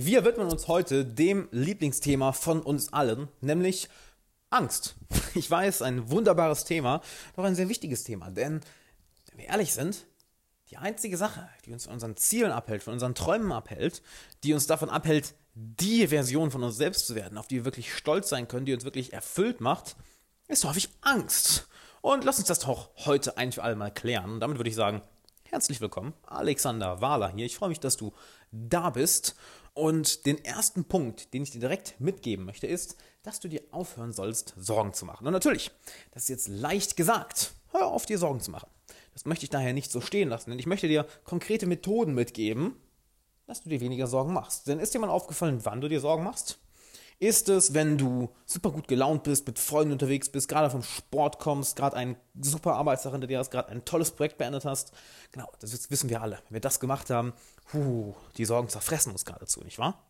Wir widmen uns heute dem Lieblingsthema von uns allen, nämlich Angst. Ich weiß, ein wunderbares Thema, doch ein sehr wichtiges Thema, denn wenn wir ehrlich sind, die einzige Sache, die uns von unseren Zielen abhält, von unseren Träumen abhält, die uns davon abhält, die Version von uns selbst zu werden, auf die wir wirklich stolz sein können, die uns wirklich erfüllt macht, ist häufig Angst. Und lass uns das doch heute ein für alle mal klären. Und damit würde ich sagen, herzlich willkommen, Alexander Wahler hier. Ich freue mich, dass du da bist. Und den ersten Punkt, den ich dir direkt mitgeben möchte, ist, dass du dir aufhören sollst, Sorgen zu machen. Und natürlich, das ist jetzt leicht gesagt. Hör auf, dir Sorgen zu machen. Das möchte ich daher nicht so stehen lassen, denn ich möchte dir konkrete Methoden mitgeben, dass du dir weniger Sorgen machst. Denn ist dir mal aufgefallen, wann du dir Sorgen machst? Ist es, wenn du super gut gelaunt bist, mit Freunden unterwegs bist, gerade vom Sport kommst, gerade einen super Arbeitstag hinter dir hast, gerade ein tolles Projekt beendet hast? Genau, das wissen wir alle. Wenn wir das gemacht haben, huh, die Sorgen zerfressen uns geradezu, nicht wahr?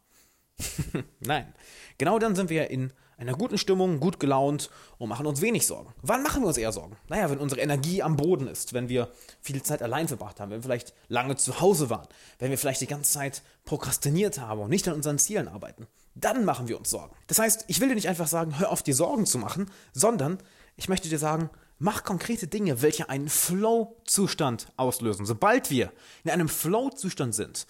Nein. Genau dann sind wir in einer guten Stimmung, gut gelaunt und machen uns wenig Sorgen. Wann machen wir uns eher Sorgen? Naja, wenn unsere Energie am Boden ist, wenn wir viel Zeit allein verbracht haben, wenn wir vielleicht lange zu Hause waren, wenn wir vielleicht die ganze Zeit prokrastiniert haben und nicht an unseren Zielen arbeiten. Dann machen wir uns Sorgen. Das heißt, ich will dir nicht einfach sagen, hör auf, dir Sorgen zu machen, sondern ich möchte dir sagen, mach konkrete Dinge, welche einen Flow-Zustand auslösen. Sobald wir in einem Flow-Zustand sind,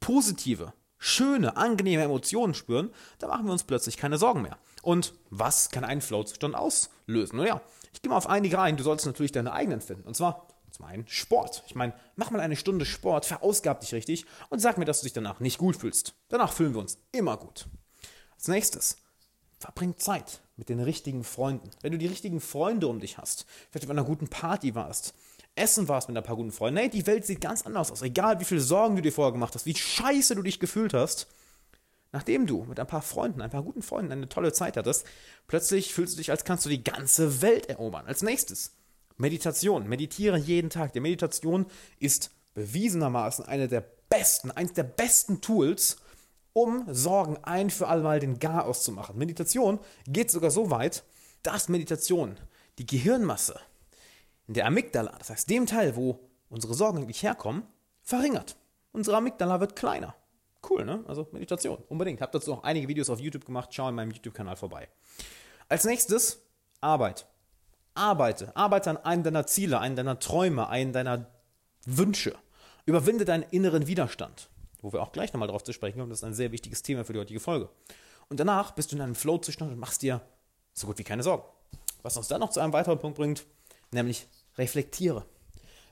positive, schöne, angenehme Emotionen spüren, da machen wir uns plötzlich keine Sorgen mehr. Und was kann einen Flow-Zustand auslösen? Naja, ich gehe mal auf einige rein. Du sollst natürlich deine eigenen finden. Und zwar zum einen Sport. Ich meine, mach mal eine Stunde Sport, verausgab dich richtig und sag mir, dass du dich danach nicht gut fühlst. Danach fühlen wir uns immer gut. Als nächstes, verbring Zeit mit den richtigen Freunden. Wenn du die richtigen Freunde um dich hast, vielleicht auf einer guten Party warst, essen warst mit ein paar guten Freunden, nee, die Welt sieht ganz anders aus. Egal wie viele Sorgen du dir vorher gemacht hast, wie scheiße du dich gefühlt hast, nachdem du mit ein paar Freunden, ein paar guten Freunden eine tolle Zeit hattest, plötzlich fühlst du dich, als kannst du die ganze Welt erobern. Als nächstes, Meditation. Meditiere jeden Tag. Die Meditation ist bewiesenermaßen eine der besten, eines der besten Tools, um Sorgen ein für allemal den Gar auszumachen. Meditation geht sogar so weit, dass Meditation die Gehirnmasse in der Amygdala, das heißt dem Teil, wo unsere Sorgen eigentlich herkommen, verringert. Unsere Amygdala wird kleiner. Cool, ne? Also Meditation, unbedingt. Hab dazu auch einige Videos auf YouTube gemacht, schau in meinem YouTube-Kanal vorbei. Als nächstes Arbeit. Arbeite. Arbeite an einem deiner Ziele, einem deiner Träume, einem deiner Wünsche. Überwinde deinen inneren Widerstand. Wo wir auch gleich nochmal drauf zu sprechen kommen. Das ist ein sehr wichtiges Thema für die heutige Folge. Und danach bist du in einem Flow-Zustand und machst dir so gut wie keine Sorgen. Was uns dann noch zu einem weiteren Punkt bringt, nämlich reflektiere.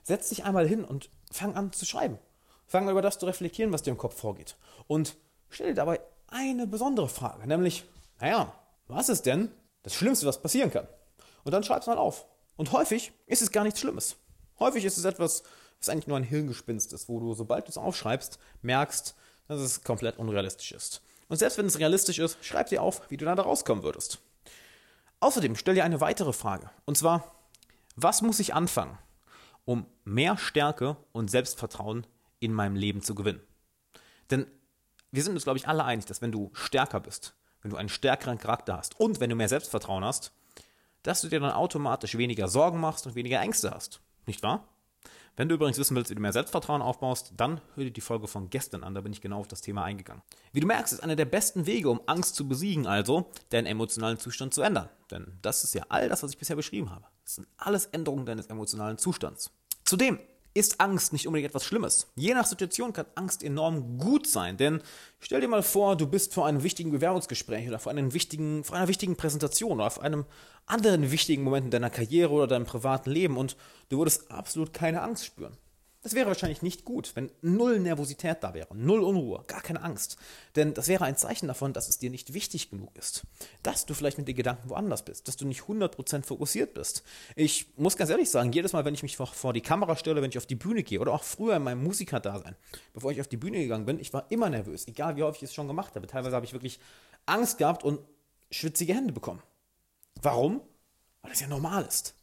Setz dich einmal hin und fang an zu schreiben. Fang über das zu reflektieren, was dir im Kopf vorgeht. Und stell dir dabei eine besondere Frage, nämlich, naja, was ist denn das Schlimmste, was passieren kann? Und dann schreib es mal auf. Und häufig ist es gar nichts Schlimmes. Häufig ist es etwas, was eigentlich nur ein Hirngespinst ist, wo du, sobald du es aufschreibst, merkst, dass es komplett unrealistisch ist. Und selbst wenn es realistisch ist, schreib dir auf, wie du da rauskommen würdest. Außerdem stell dir eine weitere Frage. Und zwar, was muss ich anfangen, um mehr Stärke und Selbstvertrauen in meinem Leben zu gewinnen? Denn wir sind uns, glaube ich, alle einig, dass wenn du stärker bist, wenn du einen stärkeren Charakter hast und wenn du mehr Selbstvertrauen hast, dass du dir dann automatisch weniger Sorgen machst und weniger Ängste hast. Nicht wahr? Wenn du übrigens wissen willst, wie du mehr Selbstvertrauen aufbaust, dann hör dir die Folge von gestern an, da bin ich genau auf das Thema eingegangen. Wie du merkst, ist einer der besten Wege, um Angst zu besiegen, also deinen emotionalen Zustand zu ändern. Denn das ist ja all das, was ich bisher beschrieben habe. Das sind alles Änderungen deines emotionalen Zustands. Zudem ist Angst nicht unbedingt etwas Schlimmes. Je nach Situation kann Angst enorm gut sein, denn stell dir mal vor, du bist vor einem wichtigen Bewerbungsgespräch oder vor, einem wichtigen, vor einer wichtigen Präsentation oder vor einem anderen wichtigen Moment in deiner Karriere oder deinem privaten Leben und du würdest absolut keine Angst spüren. Das wäre wahrscheinlich nicht gut, wenn null Nervosität da wäre, null Unruhe, gar keine Angst. Denn das wäre ein Zeichen davon, dass es dir nicht wichtig genug ist. Dass du vielleicht mit den Gedanken woanders bist, dass du nicht 100% fokussiert bist. Ich muss ganz ehrlich sagen, jedes Mal, wenn ich mich vor, die Kamera stelle, wenn ich auf die Bühne gehe oder auch früher in meinem Musikerdasein, bevor ich auf die Bühne gegangen bin, ich war immer nervös, egal wie häufig ich es schon gemacht habe. Teilweise habe ich wirklich Angst gehabt und schwitzige Hände bekommen. Warum? Weil das ja normal ist.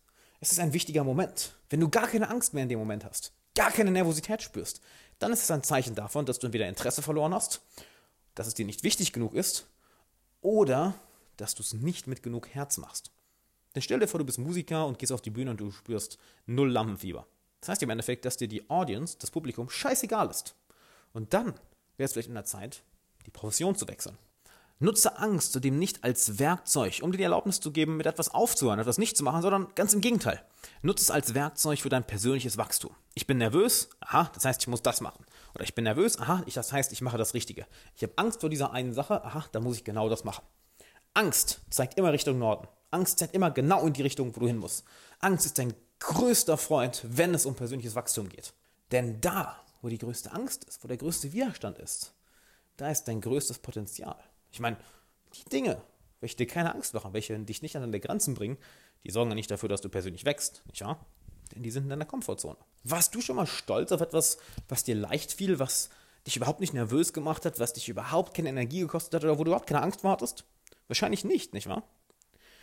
Es ist ein wichtiger Moment. Wenn du gar keine Angst mehr in dem Moment hast, gar keine Nervosität spürst, dann ist es ein Zeichen davon, dass du entweder Interesse verloren hast, dass es dir nicht wichtig genug ist oder dass du es nicht mit genug Herz machst. Denn stell dir vor, du bist Musiker und gehst auf die Bühne und du spürst null Lampenfieber. Das heißt im Endeffekt, dass dir die Audience, das Publikum, scheißegal ist. Und dann wäre es vielleicht in der Zeit, die Profession zu wechseln. Nutze Angst zudem nicht als Werkzeug, um dir die Erlaubnis zu geben, mit etwas aufzuhören, etwas nicht zu machen, sondern ganz im Gegenteil. Nutze es als Werkzeug für dein persönliches Wachstum. Ich bin nervös, aha, das heißt, ich muss das machen. Oder ich bin nervös, aha, ich, das heißt, ich mache das Richtige. Ich habe Angst vor dieser einen Sache, aha, da muss ich genau das machen. Angst zeigt immer Richtung Norden. Angst zeigt immer genau in die Richtung, wo du hin musst. Angst ist dein größter Freund, wenn es um persönliches Wachstum geht. Denn da, wo die größte Angst ist, wo der größte Widerstand ist, da ist dein größtes Potenzial. Ich meine, die Dinge, welche dir keine Angst machen, welche dich nicht an deine Grenzen bringen, die sorgen ja nicht dafür, dass du persönlich wächst, nicht wahr? Denn die sind in deiner Komfortzone. Warst du schon mal stolz auf etwas, was dir leicht fiel, was dich überhaupt nicht nervös gemacht hat, was dich überhaupt keine Energie gekostet hat oder wo du überhaupt keine Angst wartest? Wahrscheinlich nicht, nicht wahr?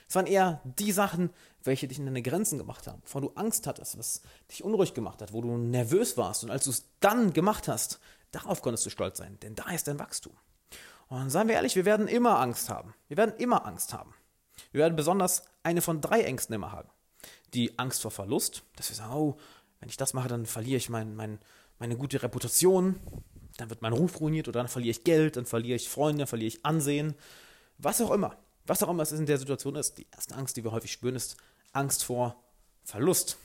Es waren eher die Sachen, welche dich in deine Grenzen gemacht haben, wovon du Angst hattest, was dich unruhig gemacht hat, wo du nervös warst. Und als du es dann gemacht hast, darauf konntest du stolz sein, denn da ist dein Wachstum. Und seien wir ehrlich, wir werden immer Angst haben. Wir werden immer Angst haben. Wir werden besonders eine von drei Ängsten immer haben. Die Angst vor Verlust, dass wir sagen, oh, wenn ich das mache, dann verliere ich mein, mein, meine gute Reputation, dann wird mein Ruf ruiniert oder dann verliere ich Geld, dann verliere ich Freunde, dann verliere ich Ansehen, was auch immer. Was auch immer es in der Situation ist, die erste Angst, die wir häufig spüren, ist Angst vor Verlust.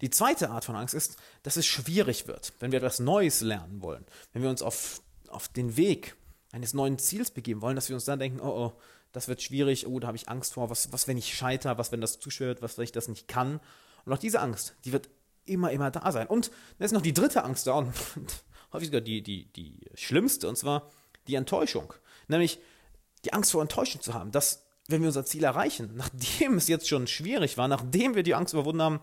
Die zweite Art von Angst ist, dass es schwierig wird, wenn wir etwas Neues lernen wollen, wenn wir uns auf, auf den Weg eines neuen Ziels begeben wollen, dass wir uns dann denken, oh, oh, das wird schwierig, oh, da habe ich Angst vor, was, was wenn ich scheiter, was wenn das zu schwer wird, was wenn ich das nicht kann. Und auch diese Angst, die wird immer, immer da sein. Und da ist noch die dritte Angst da und häufig sogar die, die, die schlimmste, und zwar die Enttäuschung. Nämlich die Angst vor Enttäuschung zu haben, dass wenn wir unser Ziel erreichen, nachdem es jetzt schon schwierig war, nachdem wir die Angst überwunden haben,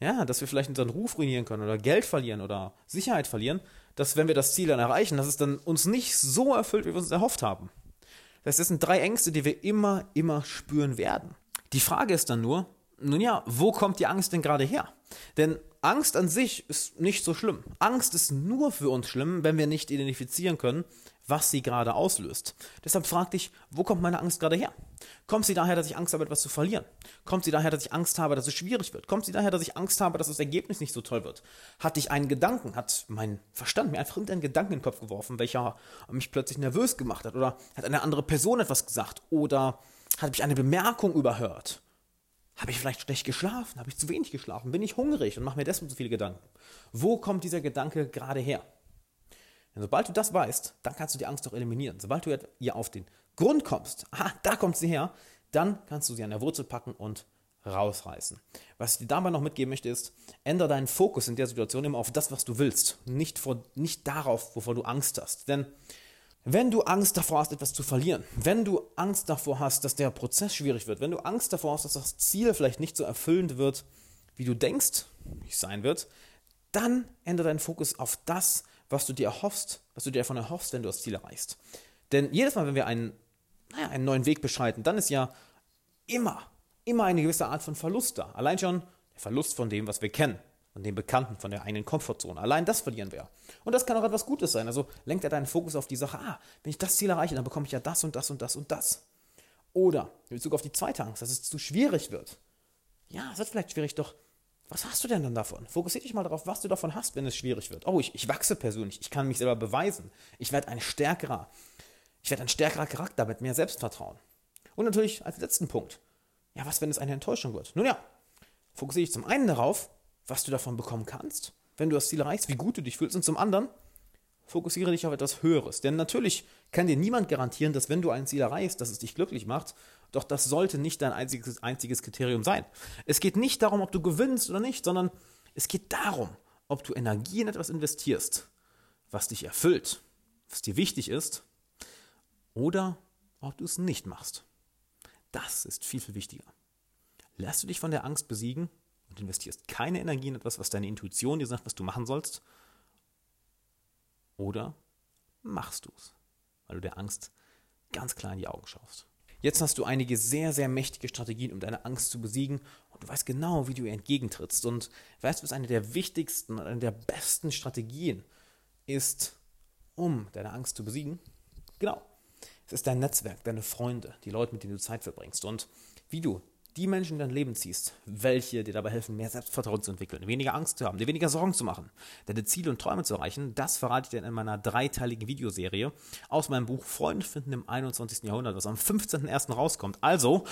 ja, dass wir vielleicht unseren Ruf ruinieren können oder Geld verlieren oder Sicherheit verlieren, dass wenn wir das Ziel dann erreichen, dass es dann uns nicht so erfüllt, wie wir uns erhofft haben. Das sind drei Ängste, die wir immer, immer spüren werden. Die Frage ist dann nur, nun ja, wo kommt die Angst denn gerade her? Denn Angst an sich ist nicht so schlimm. Angst ist nur für uns schlimm, wenn wir nicht identifizieren können, was sie gerade auslöst. Deshalb frag dich, wo kommt meine Angst gerade her? Kommt sie daher, dass ich Angst habe, etwas zu verlieren? Kommt sie daher, dass ich Angst habe, dass es schwierig wird? Kommt sie daher, dass ich Angst habe, dass das Ergebnis nicht so toll wird? Hatte ich einen Gedanken? Hat mein Verstand mir einfach irgendeinen Gedanken in den Kopf geworfen, welcher mich plötzlich nervös gemacht hat? Oder hat eine andere Person etwas gesagt? Oder habe ich eine Bemerkung überhört? Habe ich vielleicht schlecht geschlafen? Habe ich zu wenig geschlafen? Bin ich hungrig und mache mir deswegen so viele Gedanken? Wo kommt dieser Gedanke gerade her? Denn sobald du das weißt, dann kannst du die Angst auch eliminieren. Sobald du ihr auf den Grund kommst, aha, da kommt sie her, dann kannst du sie an der Wurzel packen und rausreißen. Was ich dir dabei noch mitgeben möchte, ist, ändere deinen Fokus in der Situation immer auf das, was du willst, nicht, vor, nicht darauf, wovor du Angst hast. Denn wenn du Angst davor hast, etwas zu verlieren, wenn du Angst davor hast, dass der Prozess schwierig wird, wenn du Angst davor hast, dass das Ziel vielleicht nicht so erfüllend wird, wie du denkst, es sein wird, dann ändere deinen Fokus auf das, was du dir erhoffst, was du dir davon erhoffst, wenn du das Ziel erreichst. Denn jedes Mal, wenn wir einen, naja, einen neuen Weg beschreiten, dann ist ja immer, immer eine gewisse Art von Verlust da. Allein schon der Verlust von dem, was wir kennen, von dem Bekannten, von der eigenen Komfortzone. Allein das verlieren wir. Und das kann auch etwas Gutes sein. Also lenkt er deinen Fokus auf die Sache, ah, wenn ich das Ziel erreiche, dann bekomme ich ja das und das und das und das. Oder in Bezug auf die zweite Angst, dass es zu schwierig wird. Ja, es wird vielleicht schwierig, doch was hast du denn dann davon? Fokussiere dich mal darauf, was du davon hast, wenn es schwierig wird. Oh, ich, ich wachse persönlich, ich kann mich selber beweisen. Ich werde ein stärkerer, ich werde ein stärkerer Charakter mit mehr Selbstvertrauen. Und natürlich als letzten Punkt, ja, was, wenn es eine Enttäuschung wird? Nun ja, fokussiere dich zum einen darauf, was du davon bekommen kannst, wenn du das Ziel erreichst, wie gut du dich fühlst, und zum anderen, fokussiere dich auf etwas Höheres. Denn natürlich kann dir niemand garantieren, dass wenn du ein Ziel erreichst, dass es dich glücklich macht. Doch das sollte nicht dein einziges, einziges Kriterium sein. Es geht nicht darum, ob du gewinnst oder nicht, sondern es geht darum, ob du Energie in etwas investierst, was dich erfüllt, was dir wichtig ist, oder ob du es nicht machst. Das ist viel, viel wichtiger. Lässt du dich von der Angst besiegen und investierst keine Energie in etwas, was deine Intuition dir sagt, was du machen sollst, oder machst du es, weil du der Angst ganz klar in die Augen schaust. Jetzt hast du einige sehr, sehr mächtige Strategien, um deine Angst zu besiegen und du weißt genau, wie du ihr entgegentrittst. Und weißt du, was eine der wichtigsten und eine der besten Strategien ist, um deine Angst zu besiegen? Genau. Es ist dein Netzwerk, deine Freunde, die Leute, mit denen du Zeit verbringst. Und wie du die Menschen in dein Leben ziehst, welche dir dabei helfen, mehr Selbstvertrauen zu entwickeln, weniger Angst zu haben, dir weniger Sorgen zu machen, deine Ziele und Träume zu erreichen, das verrate ich dir in meiner dreiteiligen Videoserie aus meinem Buch Freunde finden im 21. Jahrhundert, was am 15.01. rauskommt. Also,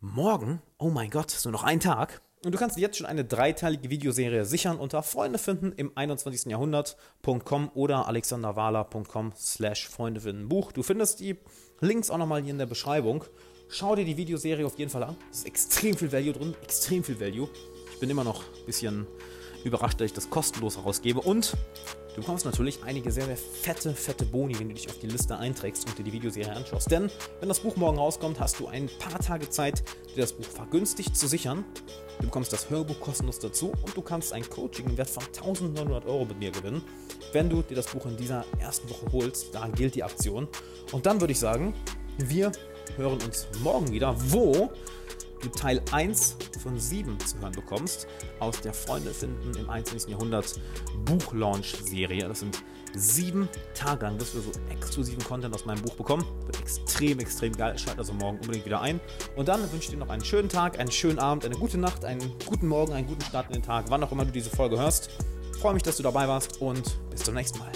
morgen, oh mein Gott, ist nur noch ein Tag. Und du kannst jetzt schon eine dreiteilige Videoserie sichern unter Freunde finden im 21. Jahrhundert.com oder alexanderwala.com slash Freunde finden Buch. Du findest die Links auch nochmal hier in der Beschreibung. Schau dir die Videoserie auf jeden Fall an. Es ist extrem viel Value drin, extrem viel Value. Ich bin immer noch ein bisschen überrascht, dass ich das kostenlos herausgebe. Und du bekommst natürlich einige sehr, sehr fette, fette Boni, wenn du dich auf die Liste einträgst und dir die Videoserie anschaust. Denn wenn das Buch morgen rauskommt, hast du ein paar Tage Zeit, dir das Buch vergünstigt zu sichern. Du bekommst das Hörbuch kostenlos dazu und du kannst ein Coaching im Wert von 1900 Euro mit mir gewinnen, wenn du dir das Buch in dieser ersten Woche holst. Da gilt die Aktion. Und dann würde ich sagen, wir hören uns morgen wieder, wo du Teil 1 von 7 zu hören bekommst aus der Freunde finden im 21. Jahrhundert Buchlaunch-Serie. Das sind sieben Tage lang, wirst du so exklusiven Content aus meinem Buch bekommen. Wird extrem, extrem geil. Schalt also morgen unbedingt wieder ein. Und dann wünsche ich dir noch einen schönen Tag, einen schönen Abend, eine gute Nacht, einen guten Morgen, einen guten Start in den Tag, wann auch immer du diese Folge hörst. Ich freue mich, dass du dabei warst und bis zum nächsten Mal.